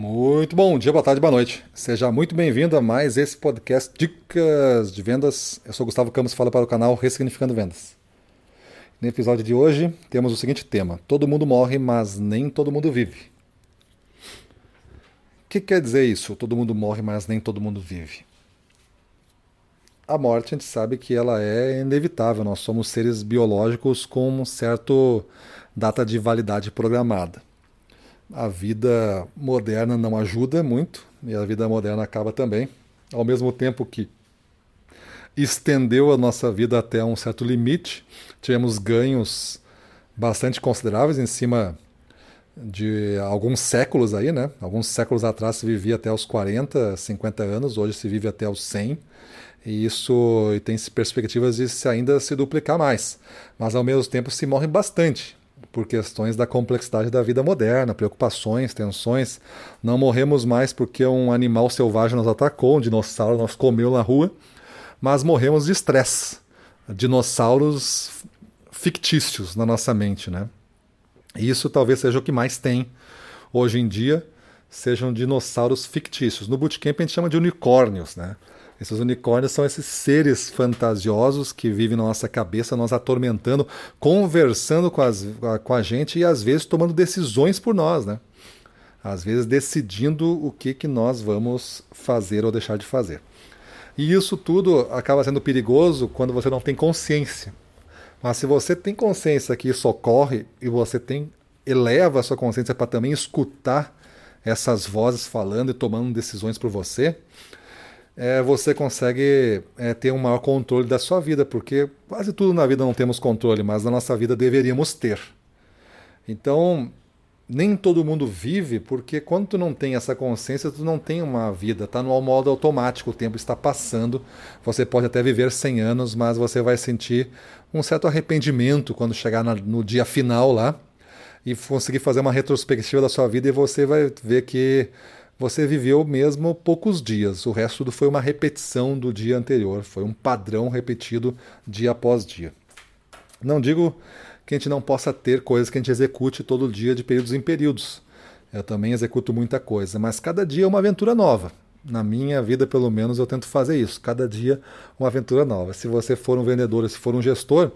Muito bom dia, boa tarde, boa noite. Seja muito bem-vindo a mais esse podcast Dicas de Vendas. Eu sou Gustavo Campos, falo para o canal Ressignificando Vendas. No episódio de hoje temos o seguinte tema: Todo mundo morre, mas nem todo mundo vive. O que quer dizer isso? Todo mundo morre, mas nem todo mundo vive. A morte, a gente sabe que ela é inevitável. Nós somos seres biológicos com um certo data de validade programada a vida moderna não ajuda muito e a vida moderna acaba também, ao mesmo tempo que estendeu a nossa vida até um certo limite, tivemos ganhos bastante consideráveis em cima de alguns séculos aí, né? Alguns séculos atrás se vivia até os 40, 50 anos, hoje se vive até os 100. E isso e tem perspectivas de se ainda se duplicar mais. Mas ao mesmo tempo se morre bastante por questões da complexidade da vida moderna, preocupações, tensões. Não morremos mais porque um animal selvagem nos atacou, um dinossauro nos comeu na rua, mas morremos de estresse. Dinossauros fictícios na nossa mente, né? Isso talvez seja o que mais tem hoje em dia, sejam dinossauros fictícios. No bootcamp a gente chama de unicórnios, né? Esses unicórnios são esses seres fantasiosos que vivem na nossa cabeça, nos atormentando, conversando com, as, com a gente e às vezes tomando decisões por nós, né? Às vezes decidindo o que, que nós vamos fazer ou deixar de fazer. E isso tudo acaba sendo perigoso quando você não tem consciência. Mas se você tem consciência que isso ocorre e você tem eleva a sua consciência para também escutar essas vozes falando e tomando decisões por você, é, você consegue é, ter um maior controle da sua vida, porque quase tudo na vida não temos controle, mas na nossa vida deveríamos ter. Então, nem todo mundo vive, porque quando tu não tem essa consciência, tu não tem uma vida, está no modo automático, o tempo está passando. Você pode até viver 100 anos, mas você vai sentir um certo arrependimento quando chegar no dia final lá e conseguir fazer uma retrospectiva da sua vida e você vai ver que você viveu mesmo poucos dias, o resto tudo foi uma repetição do dia anterior, foi um padrão repetido dia após dia. Não digo que a gente não possa ter coisas que a gente execute todo dia de períodos em períodos. Eu também executo muita coisa, mas cada dia é uma aventura nova. Na minha vida, pelo menos, eu tento fazer isso. Cada dia uma aventura nova. Se você for um vendedor, se for um gestor,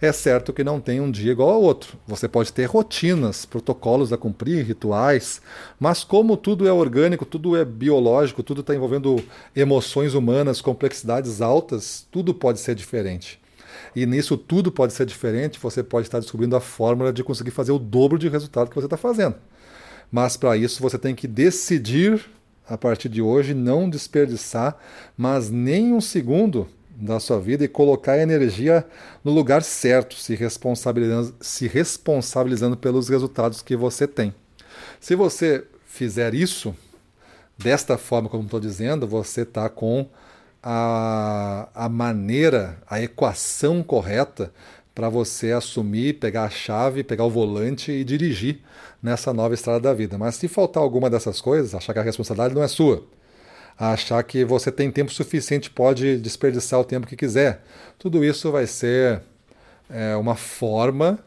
é certo que não tem um dia igual ao outro. Você pode ter rotinas, protocolos a cumprir, rituais, mas como tudo é orgânico, tudo é biológico, tudo está envolvendo emoções humanas, complexidades altas, tudo pode ser diferente. E nisso tudo pode ser diferente, você pode estar descobrindo a fórmula de conseguir fazer o dobro de resultado que você está fazendo. Mas para isso você tem que decidir a partir de hoje não desperdiçar, mas nem um segundo da sua vida e colocar a energia no lugar certo, se responsabilizando, se responsabilizando pelos resultados que você tem. Se você fizer isso, desta forma como estou dizendo, você está com a, a maneira, a equação correta para você assumir, pegar a chave, pegar o volante e dirigir nessa nova estrada da vida. Mas se faltar alguma dessas coisas, achar que a responsabilidade não é sua, achar que você tem tempo suficiente, pode desperdiçar o tempo que quiser. Tudo isso vai ser é, uma forma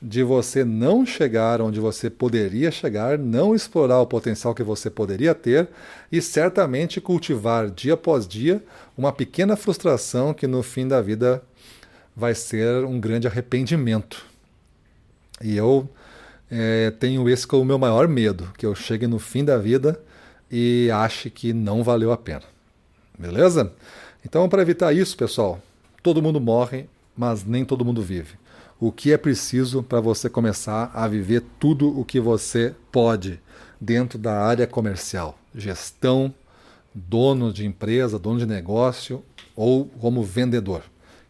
de você não chegar onde você poderia chegar, não explorar o potencial que você poderia ter e certamente cultivar dia após dia uma pequena frustração que no fim da vida vai ser um grande arrependimento. E eu é, tenho esse como o meu maior medo, que eu chegue no fim da vida e ache que não valeu a pena. Beleza? Então, para evitar isso, pessoal, todo mundo morre, mas nem todo mundo vive. O que é preciso para você começar a viver tudo o que você pode dentro da área comercial? Gestão, dono de empresa, dono de negócio ou como vendedor.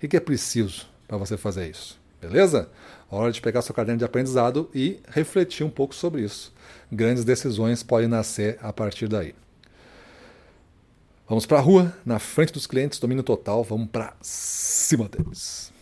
O que é preciso para você fazer isso? Beleza? Hora de pegar seu caderno de aprendizado e refletir um pouco sobre isso. Grandes decisões podem nascer a partir daí. Vamos para a rua, na frente dos clientes, domínio total, vamos para cima deles.